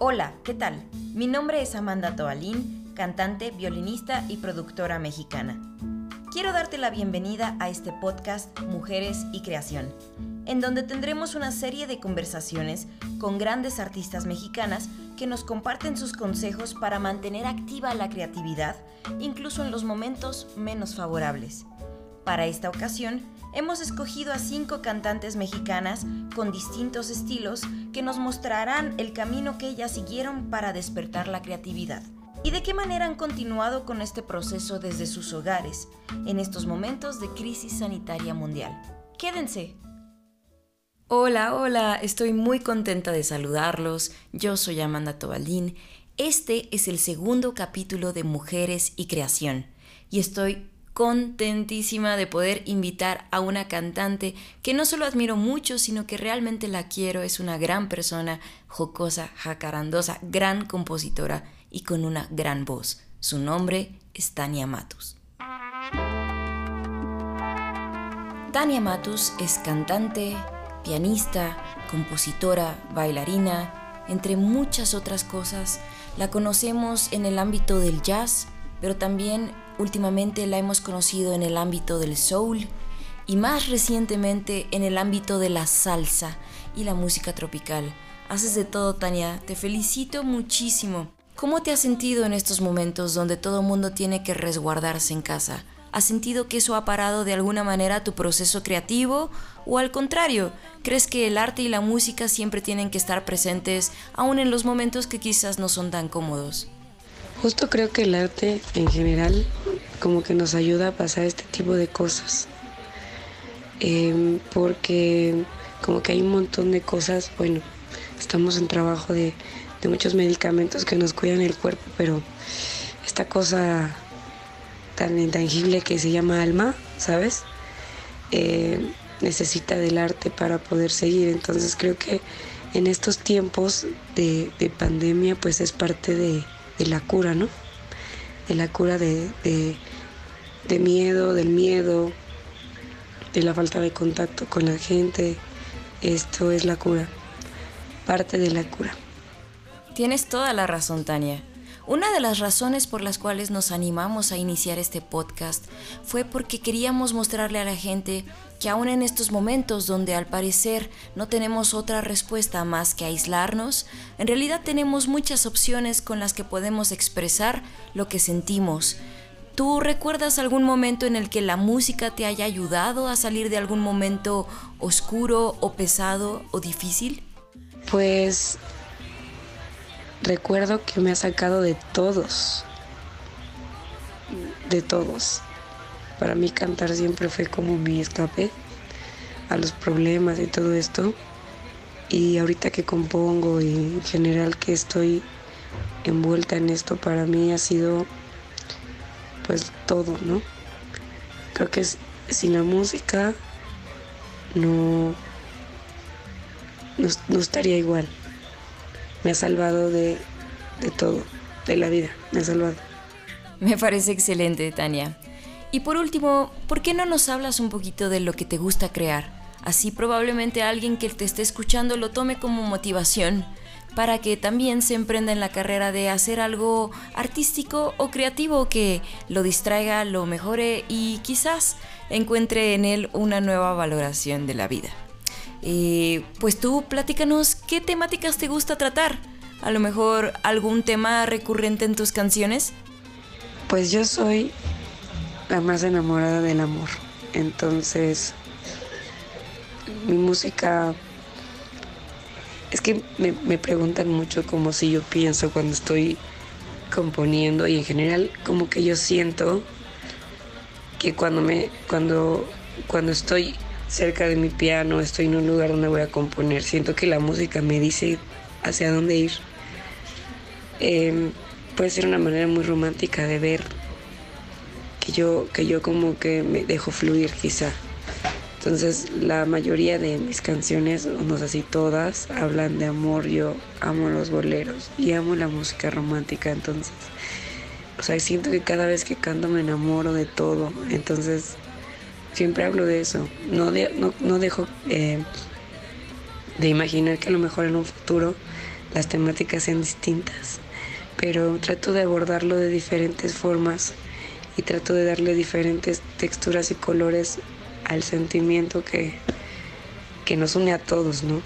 Hola, ¿qué tal? Mi nombre es Amanda Toalín, cantante, violinista y productora mexicana. Quiero darte la bienvenida a este podcast Mujeres y Creación, en donde tendremos una serie de conversaciones con grandes artistas mexicanas que nos comparten sus consejos para mantener activa la creatividad, incluso en los momentos menos favorables. Para esta ocasión, hemos escogido a cinco cantantes mexicanas con distintos estilos que nos mostrarán el camino que ellas siguieron para despertar la creatividad y de qué manera han continuado con este proceso desde sus hogares en estos momentos de crisis sanitaria mundial. Quédense. Hola, hola, estoy muy contenta de saludarlos. Yo soy Amanda Tobaldín. Este es el segundo capítulo de Mujeres y Creación y estoy contentísima de poder invitar a una cantante que no solo admiro mucho, sino que realmente la quiero. Es una gran persona, jocosa, jacarandosa, gran compositora y con una gran voz. Su nombre es Tania Matus. Tania Matus es cantante, pianista, compositora, bailarina, entre muchas otras cosas. La conocemos en el ámbito del jazz, pero también últimamente la hemos conocido en el ámbito del soul y más recientemente en el ámbito de la salsa y la música tropical. Haces de todo, Tania. Te felicito muchísimo. ¿Cómo te has sentido en estos momentos donde todo mundo tiene que resguardarse en casa? ¿Has sentido que eso ha parado de alguna manera tu proceso creativo? ¿O al contrario, crees que el arte y la música siempre tienen que estar presentes aún en los momentos que quizás no son tan cómodos? Justo creo que el arte en general como que nos ayuda a pasar este tipo de cosas. Em, porque como que hay un montón de cosas, bueno, estamos en trabajo de, muchos medicamentos que nos cuidan el cuerpo, pero esta cosa tan intangible que se llama alma, ¿sabes? Eh, necesita del arte para poder seguir. Entonces creo que en estos tiempos de pandemia pues es parte de, de la cura, ¿no? De la cura de, de, miedo, del miedo, de la falta de contacto con la gente. Esto es la cura, parte de la cura. Tienes toda la razón, Tania. Una de las razones por las cuales nos animamos a iniciar este podcast fue porque queríamos mostrarle a la gente que aún en estos momentos donde al parecer no tenemos otra respuesta más que aislarnos, en realidad tenemos muchas opciones con las que podemos expresar lo que sentimos. ¿Tú recuerdas algún momento en el que la música te haya ayudado a salir de algún momento oscuro o pesado o difícil? Pues recuerdo que me ha sacado de todos, de todos. Para mí cantar siempre fue como mi escape a los problemas y todo esto. Y ahorita que compongo y en general que estoy envuelta en esto, para mí ha sido pues todo, ¿no? Creo que sin la música no, no estaría igual me ha salvado de, todo, de la vida, me ha salvado. Me parece excelente, Tania. Y por último, ¿por qué no nos hablas un poquito de lo que te gusta crear? Así probablemente alguien que te esté escuchando lo tome como motivación para que también se emprenda en la carrera de hacer algo artístico o creativo que lo distraiga, lo mejore y quizás encuentre en él una nueva valoración de la vida. Eh, pues tú platícanos qué temáticas te gusta tratar. A lo mejor algún tema recurrente en tus canciones. Pues yo soy la más enamorada del amor. Entonces, mi música... Es que me, preguntan mucho como si yo pienso cuando estoy componiendo y en general como que yo siento que cuando me cuando cuando estoy cerca de mi piano, estoy en un lugar donde voy a componer, siento que la música me dice hacia dónde ir. Em, puede ser una manera muy romántica de ver que yo, que yo como que me dejo fluir quizá. Entonces la mayoría de mis canciones, no sé si todas, hablan de amor. Yo amo los boleros y amo la música romántica. Entonces, o sea, siento que cada vez que canto me enamoro de todo. Entonces Siempre hablo de eso. No, no, dejo eh, de imaginar que a lo mejor en un futuro las temáticas sean distintas, pero trato de abordarlo de diferentes formas y trato de darle diferentes texturas y colores al sentimiento que, que nos une a todos, ¿no?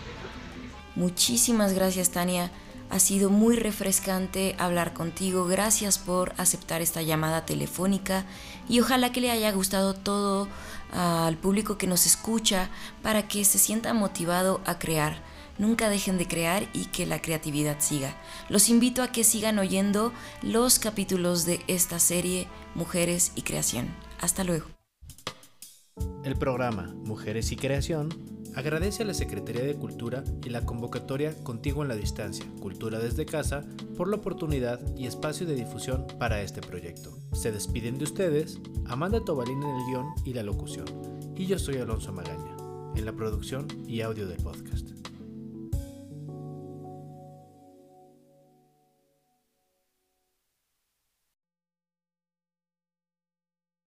Muchísimas gracias, Tania. Ha sido muy refrescante hablar contigo. Gracias por aceptar esta llamada telefónica y ojalá que le haya gustado todo al público que nos escucha para que se sienta motivado a crear. Nunca dejen de crear y que la creatividad siga. Los invito a que sigan oyendo los capítulos de esta serie Mujeres y Creación. Hasta luego. El programa Mujeres y Creación agradece a la Secretaría de Cultura y la convocatoria Contigo en la Distancia, Cultura desde Casa, por la oportunidad y espacio de difusión para este proyecto. Se despiden de ustedes Amanda Tobalín en el guion y la locución, y yo soy Alonso Magaña, en la producción y audio del podcast.